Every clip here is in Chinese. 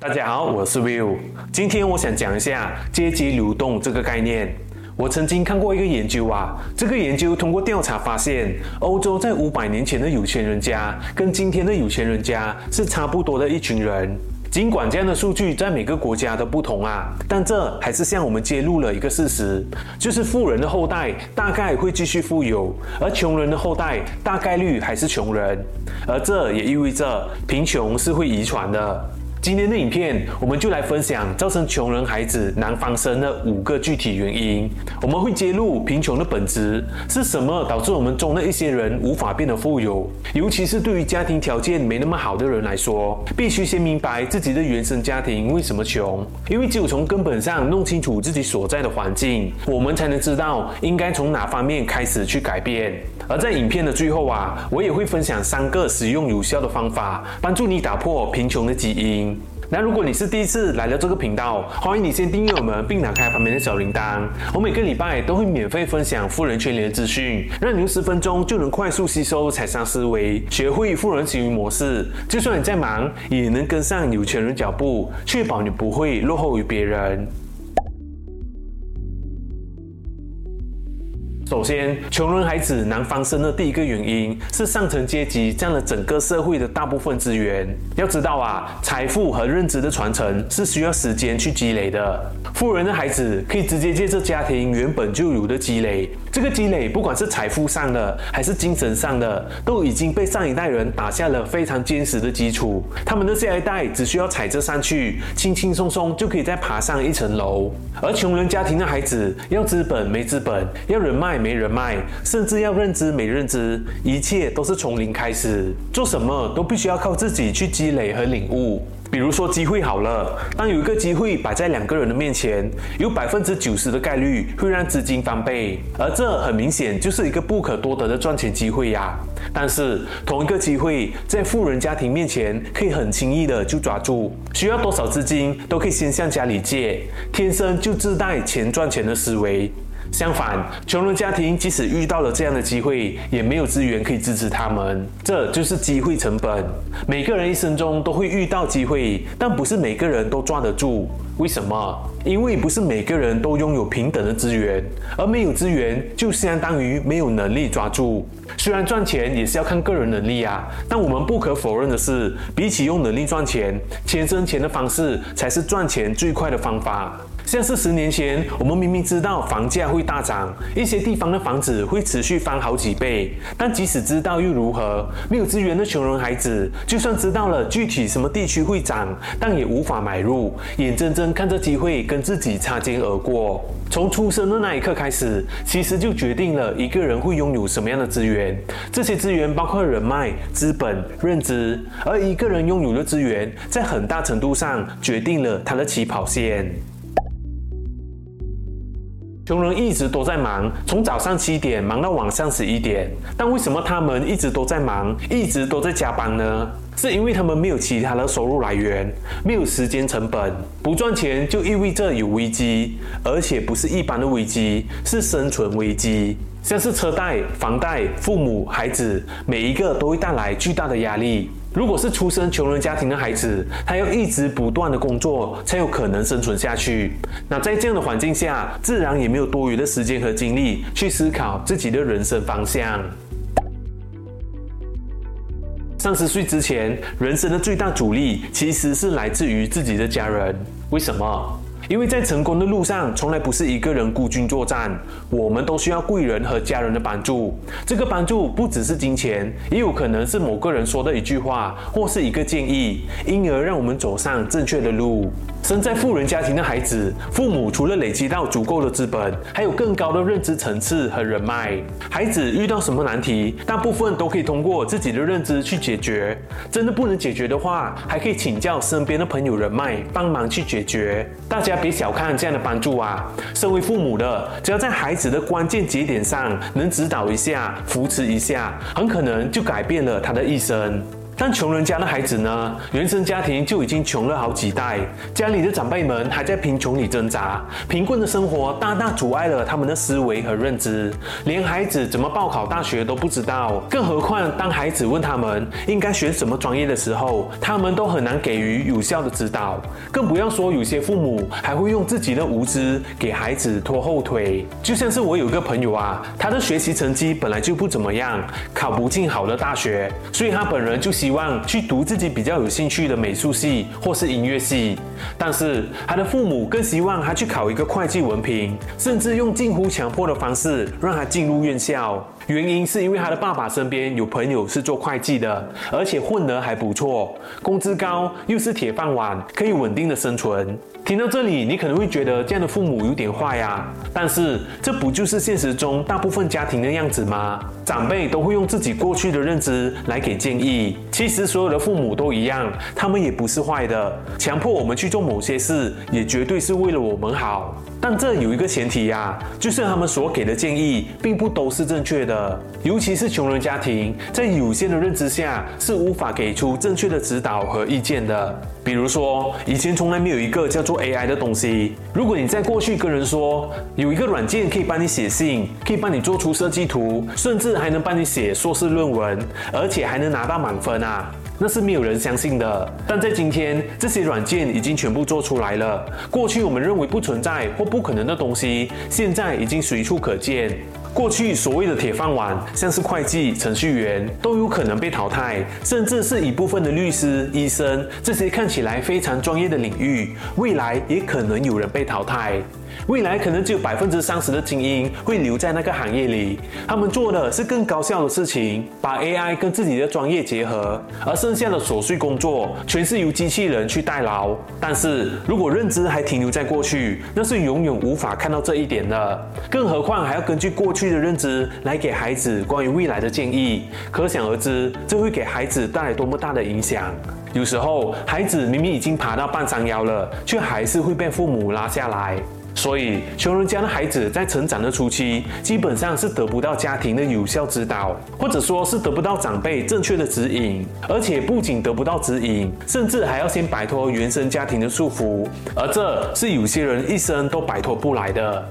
大家好，我是 Will。今天我想讲一下阶级流动这个概念。我曾经看过一个研究啊，这个研究通过调查发现，欧洲在五百年前的有钱人家跟今天的有钱人家是差不多的一群人。尽管这样的数据在每个国家都不同啊，但这还是向我们揭露了一个事实，就是富人的后代大概会继续富有，而穷人的后代大概率还是穷人，而这也意味着贫穷是会遗传的。今天的影片，我们就来分享造成穷人孩子难翻身的五个具体原因。我们会揭露贫穷的本质是什么，导致我们中的一些人无法变得富有。尤其是对于家庭条件没那么好的人来说，必须先明白自己的原生家庭为什么穷。因为只有从根本上弄清楚自己所在的环境，我们才能知道应该从哪方面开始去改变。而在影片的最后啊，我也会分享三个实用有效的方法，帮助你打破贫穷的基因。那如果你是第一次来到这个频道，欢迎你先订阅我们，并打开旁边的小铃铛。我每个礼拜都会免费分享富人圈里的资讯，让你用十分钟就能快速吸收财商思维，学会富人行为模式。就算你再忙，也能跟上有钱人脚步，确保你不会落后于别人。首先，穷人孩子难翻身的第一个原因是上层阶级占了整个社会的大部分资源。要知道啊，财富和认知的传承是需要时间去积累的。富人的孩子可以直接借着家庭原本就有的积累，这个积累不管是财富上的还是精神上的，都已经被上一代人打下了非常坚实的基础。他们的下一代只需要踩着上去，轻轻松松就可以再爬上一层楼。而穷人家庭的孩子要资本没资本，要人脉。没人脉，甚至要认知没认知，一切都是从零开始，做什么都必须要靠自己去积累和领悟。比如说机会好了，当有一个机会摆在两个人的面前，有百分之九十的概率会让资金翻倍，而这很明显就是一个不可多得的赚钱机会呀。但是同一个机会在富人家庭面前可以很轻易的就抓住，需要多少资金都可以先向家里借，天生就自带钱赚钱的思维。相反，穷人家庭即使遇到了这样的机会，也没有资源可以支持他们，这就是机会成本。每个人一生中都会遇到机会，但不是每个人都抓得住。为什么？因为不是每个人都拥有平等的资源，而没有资源就相当于没有能力抓住。虽然赚钱也是要看个人能力啊，但我们不可否认的是，比起用能力赚钱，钱生钱的方式才是赚钱最快的方法。像是十年前，我们明明知道房价会大涨，一些地方的房子会持续翻好几倍，但即使知道又如何？没有资源的穷人孩子，就算知道了具体什么地区会涨，但也无法买入，眼睁睁看着机会跟自己擦肩而过。从出生的那一刻开始，其实就决定了一个人会拥有什么样的资源。这些资源包括人脉、资本、认知，而一个人拥有的资源，在很大程度上决定了他的起跑线。穷人一直都在忙，从早上七点忙到晚上十一点。但为什么他们一直都在忙，一直都在加班呢？是因为他们没有其他的收入来源，没有时间成本，不赚钱就意味着有危机，而且不是一般的危机，是生存危机。像是车贷、房贷、父母、孩子，每一个都会带来巨大的压力。如果是出生穷人家庭的孩子，他要一直不断的工作，才有可能生存下去。那在这样的环境下，自然也没有多余的时间和精力去思考自己的人生方向。三十岁之前，人生的最大阻力其实是来自于自己的家人。为什么？因为在成功的路上，从来不是一个人孤军作战，我们都需要贵人和家人的帮助。这个帮助不只是金钱，也有可能是某个人说的一句话，或是一个建议，因而让我们走上正确的路。生在富人家庭的孩子，父母除了累积到足够的资本，还有更高的认知层次和人脉。孩子遇到什么难题，大部分都可以通过自己的认知去解决。真的不能解决的话，还可以请教身边的朋友人脉帮忙去解决。大家别小看这样的帮助啊！身为父母的，只要在孩子的关键节点上能指导一下、扶持一下，很可能就改变了他的一生。但穷人家的孩子呢，原生家庭就已经穷了好几代，家里的长辈们还在贫穷里挣扎，贫困的生活大大阻碍了他们的思维和认知，连孩子怎么报考大学都不知道，更何况当孩子问他们应该选什么专业的时候，他们都很难给予有效的指导，更不要说有些父母还会用自己的无知给孩子拖后腿。就像是我有个朋友啊，他的学习成绩本来就不怎么样，考不进好的大学，所以他本人就希希望去读自己比较有兴趣的美术系或是音乐系，但是他的父母更希望他去考一个会计文凭，甚至用近乎强迫的方式让他进入院校。原因是因为他的爸爸身边有朋友是做会计的，而且混得还不错，工资高，又是铁饭碗，可以稳定的生存。听到这里，你可能会觉得这样的父母有点坏呀，但是这不就是现实中大部分家庭的样子吗？长辈都会用自己过去的认知来给建议。其实所有的父母都一样，他们也不是坏的，强迫我们去做某些事，也绝对是为了我们好。但这有一个前提呀，就是他们所给的建议并不都是正确的，尤其是穷人家庭，在有限的认知下是无法给出正确的指导和意见的。比如说，以前从来没有一个叫做 AI 的东西，如果你在过去跟人说有一个软件可以帮你写信，可以帮你做出设计图，甚至还能帮你写硕士论文，而且还能拿到满分啊。那是没有人相信的，但在今天，这些软件已经全部做出来了。过去我们认为不存在或不可能的东西，现在已经随处可见。过去所谓的铁饭碗，像是会计、程序员，都有可能被淘汰，甚至是一部分的律师、医生，这些看起来非常专业的领域，未来也可能有人被淘汰。未来可能只有百分之三十的精英会留在那个行业里，他们做的是更高效的事情，把 AI 跟自己的专业结合，而剩下的琐碎工作全是由机器人去代劳。但是如果认知还停留在过去，那是永远无法看到这一点的。更何况还要根据过去的认知来给孩子关于未来的建议，可想而知，这会给孩子带来多么大的影响。有时候，孩子明明已经爬到半山腰了，却还是会被父母拉下来。所以，穷人家的孩子在成长的初期，基本上是得不到家庭的有效指导，或者说是得不到长辈正确的指引，而且不仅得不到指引，甚至还要先摆脱原生家庭的束缚，而这是有些人一生都摆脱不来的。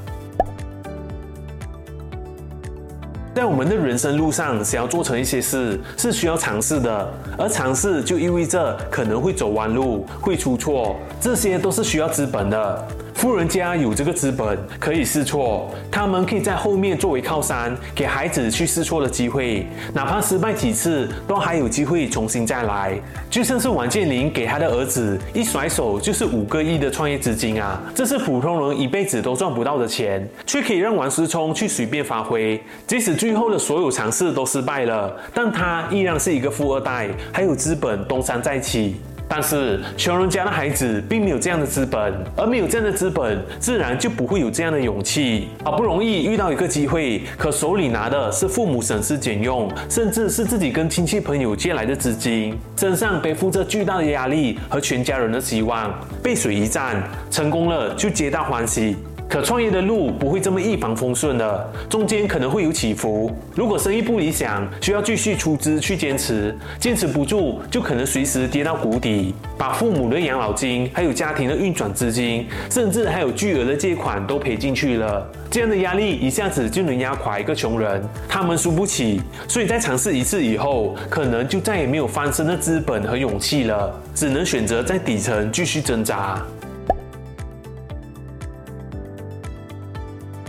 在我们的人生路上，想要做成一些事，是需要尝试的，而尝试就意味着可能会走弯路，会出错，这些都是需要资本的。富人家有这个资本，可以试错，他们可以在后面作为靠山，给孩子去试错的机会，哪怕失败几次，都还有机会重新再来。就像是王健林给他的儿子一甩手就是五个亿的创业资金啊，这是普通人一辈子都赚不到的钱，却可以让王思聪去随便发挥。即使最后的所有尝试都失败了，但他依然是一个富二代，还有资本东山再起。但是穷人家的孩子并没有这样的资本，而没有这样的资本，自然就不会有这样的勇气。好不容易遇到一个机会，可手里拿的是父母省吃俭用，甚至是自己跟亲戚朋友借来的资金，身上背负着巨大的压力和全家人的希望，背水一战，成功了就皆大欢喜。可创业的路不会这么一帆风顺的，中间可能会有起伏。如果生意不理想，需要继续出资去坚持，坚持不住就可能随时跌到谷底，把父母的养老金、还有家庭的运转资金，甚至还有巨额的借款都赔进去了。这样的压力一下子就能压垮一个穷人，他们输不起，所以在尝试一次以后，可能就再也没有翻身的资本和勇气了，只能选择在底层继续挣扎。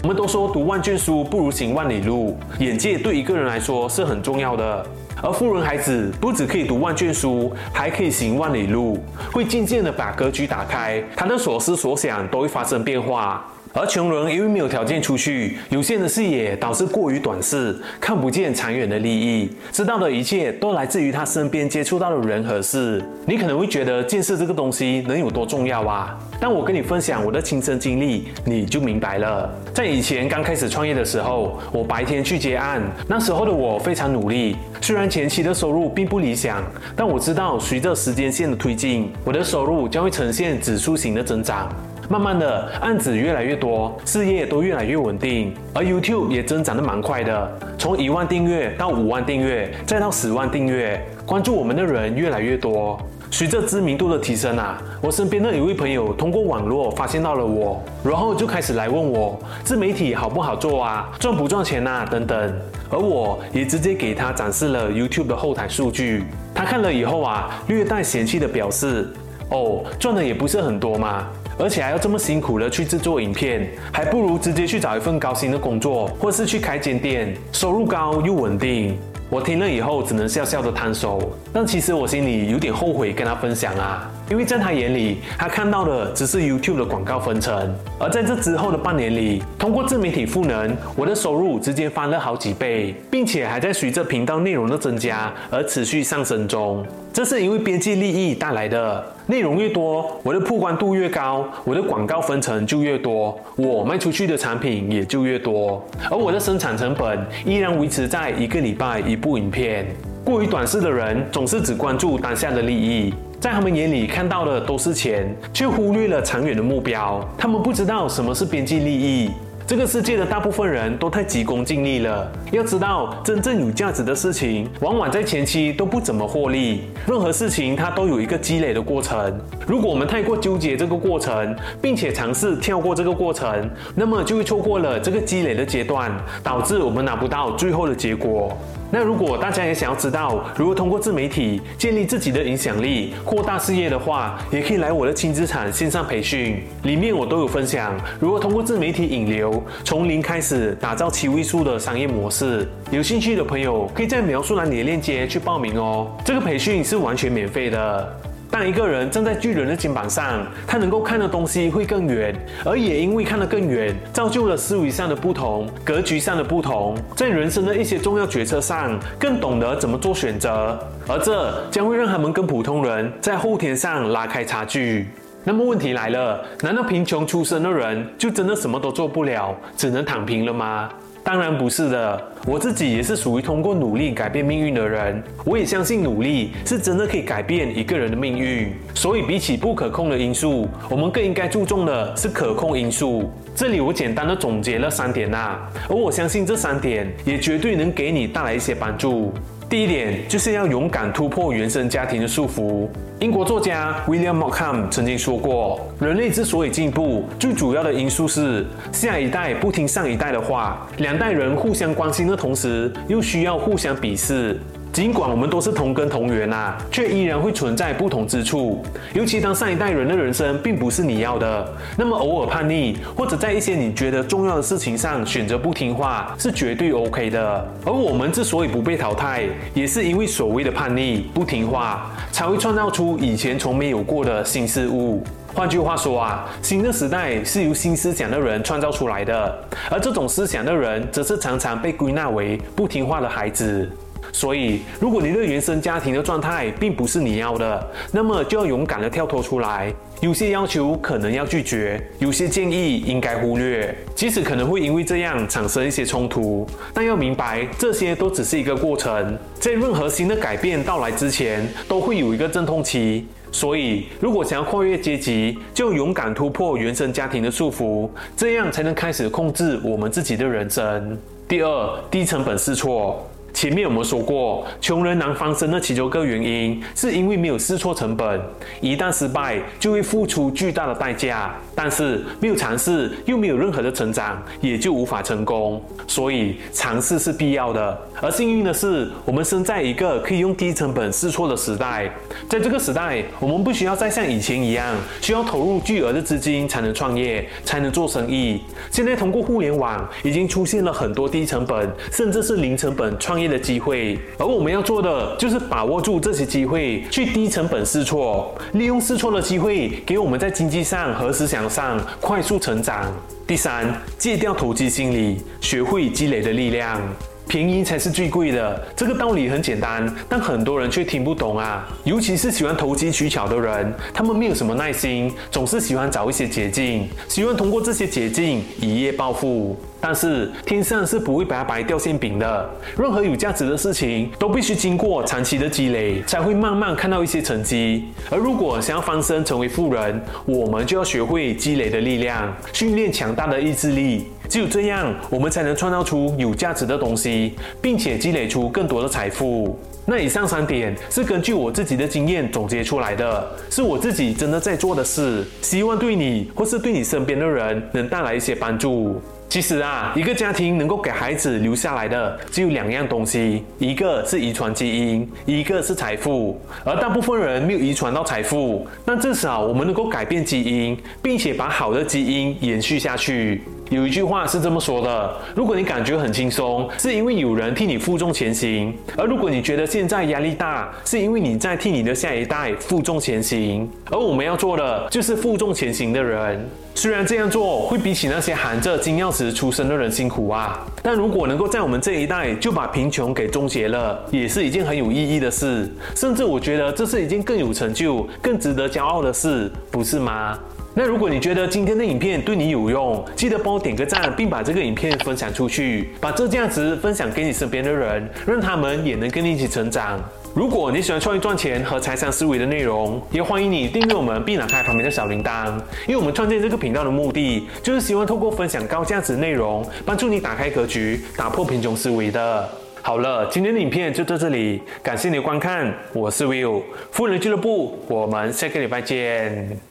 们都说读万卷书不如行万里路，眼界对一个人来说是很重要的。而富人孩子不只可以读万卷书，还可以行万里路，会渐渐的把格局打开，他的所思所想都会发生变化。而穷人因为没有条件出去，有限的视野导致过于短视，看不见长远的利益，知道的一切都来自于他身边接触到的人和事。你可能会觉得见识这个东西能有多重要啊？但我跟你分享我的亲身经历，你就明白了。在以前刚开始创业的时候，我白天去接案，那时候的我非常努力。虽然前期的收入并不理想，但我知道随着时间线的推进，我的收入将会呈现指数型的增长。慢慢的案子越来越多，事业都越来越稳定，而 YouTube 也增长得蛮快的，从一万订阅到五万订阅，再到十万订阅，关注我们的人越来越多。随着知名度的提升啊，我身边的一位朋友通过网络发现到了我，然后就开始来问我自媒体好不好做啊，赚不赚钱啊等等，而我也直接给他展示了 YouTube 的后台数据，他看了以后啊，略带嫌弃的表示，哦，赚的也不是很多嘛，而且还要这么辛苦的去制作影片，还不如直接去找一份高薪的工作，或是去开间店，收入高又稳定。我听了以后，只能笑笑的摊手。但其实我心里有点后悔跟他分享啊，因为在他眼里，他看到的只是 YouTube 的广告分成。而在这之后的半年里，通过自媒体赋能，我的收入直接翻了好几倍，并且还在随着频道内容的增加而持续上升中。这是因为边际利益带来的。内容越多，我的曝光度越高，我的广告分成就越多，我卖出去的产品也就越多，而我的生产成本依然维持在一个礼拜一部影片。过于短视的人总是只关注当下的利益，在他们眼里看到的都是钱，却忽略了长远的目标。他们不知道什么是边际利益。这个世界的大部分人都太急功近利了。要知道，真正有价值的事情，往往在前期都不怎么获利。任何事情它都有一个积累的过程。如果我们太过纠结这个过程，并且尝试跳过这个过程，那么就会错过了这个积累的阶段，导致我们拿不到最后的结果。那如果大家也想要知道如何通过自媒体建立自己的影响力、扩大事业的话，也可以来我的轻资产线上培训，里面我都有分享如何通过自媒体引流，从零开始打造七位数的商业模式。有兴趣的朋友可以在描述栏里的链接去报名哦。这个培训是完全免费的。当一个人站在巨人的肩膀上，他能够看的东西会更远，而也因为看得更远，造就了思维上的不同、格局上的不同，在人生的一些重要决策上更懂得怎么做选择，而这将会让他们跟普通人在后天上拉开差距。那么问题来了，难道贫穷出身的人就真的什么都做不了，只能躺平了吗？当然不是的，我自己也是属于通过努力改变命运的人。我也相信努力是真的可以改变一个人的命运。所以比起不可控的因素，我们更应该注重的是可控因素。这里我简单的总结了三点啊，而我相信这三点也绝对能给你带来一些帮助。第一点就是要勇敢突破原生家庭的束缚。英国作家 William Markham 曾经说过，人类之所以进步，最主要的因素是下一代不听上一代的话，两代人互相关心的同时，又需要互相鄙视。尽管我们都是同根同源啊，却依然会存在不同之处。尤其当上一代人的人生并不是你要的，那么偶尔叛逆，或者在一些你觉得重要的事情上选择不听话，是绝对 OK 的。而我们之所以不被淘汰，也是因为所谓的叛逆、不听话，才会创造出以前从没有过的新事物。换句话说啊，新的时代是由新思想的人创造出来的，而这种思想的人，则是常常被归纳为不听话的孩子。所以，如果你的原生家庭的状态并不是你要的，那么就要勇敢地跳脱出来。有些要求可能要拒绝，有些建议应该忽略，即使可能会因为这样产生一些冲突，但要明白这些都只是一个过程，在任何新的改变到来之前，都会有一个阵痛期。所以，如果想要跨越阶级，就勇敢突破原生家庭的束缚，这样才能开始控制我们自己的人生。第二，低成本试错。前面我们说过，穷人难翻身的其中一个原因，是因为没有试错成本，一旦失败就会付出巨大的代价。但是没有尝试，又没有任何的成长，也就无法成功。所以尝试是必要的。而幸运的是，我们生在一个可以用低成本试错的时代。在这个时代，我们不需要再像以前一样，需要投入巨额的资金才能创业，才能做生意。现在通过互联网，已经出现了很多低成本，甚至是零成本创业的机会。而我们要做的，就是把握住这些机会，去低成本试错，利用试错的机会，给我们在经济上和思想上快速成长。第三，戒掉投机心理，学会积累的力量。便宜才是最贵的。这个道理很简单，但很多人却听不懂啊。尤其是喜欢投机取巧的人，他们没有什么耐心，总是喜欢找一些捷径，喜欢通过这些捷径一夜暴富。但是天上是不会白白掉馅饼的，任何有价值的事情都必须经过长期的积累，才会慢慢看到一些成绩。而如果想要翻身成为富人，我们就要学会积累的力量，训练强大的意志力。只有这样，我们才能创造出有价值的东西，并且积累出更多的财富。那以上三点是根据我自己的经验总结出来的，是我自己真的在做的事，希望对你或是对你身边的人能带来一些帮助。其实啊，一个家庭能够给孩子留下来的只有两样东西，一个是遗传基因，一个是财富。而大部分人没有遗传到财富，但至少我们能够改变基因，并且把好的基因延续下去。有一句话是这么说的：如果你感觉很轻松，是因为有人替你负重前行；而如果你觉得现在压力大，是因为你在替你的下一代负重前行。而我们要做的就是负重前行的人。虽然这样做会比起那些含着金钥匙出生的人辛苦啊，但如果能够在我们这一代就把贫穷给终结了，也是一件很有意义的事。甚至我觉得这是一件更有成就、更值得骄傲的事，不是吗？那如果你觉得今天的影片对你有用，记得帮我点个赞，并把这个影片分享出去，把这价值分享给你身边的人，让他们也能跟你一起成长。如果你喜欢创业赚钱和财商思维的内容，也欢迎你订阅我们并打开旁边的小铃铛。因为我们创建这个频道的目的，就是希望透过分享高价值内容，帮助你打开格局，打破贫穷思维的。好了，今天的影片就到这里，感谢你的观看，我是 Will，富人俱乐部，我们下个礼拜见。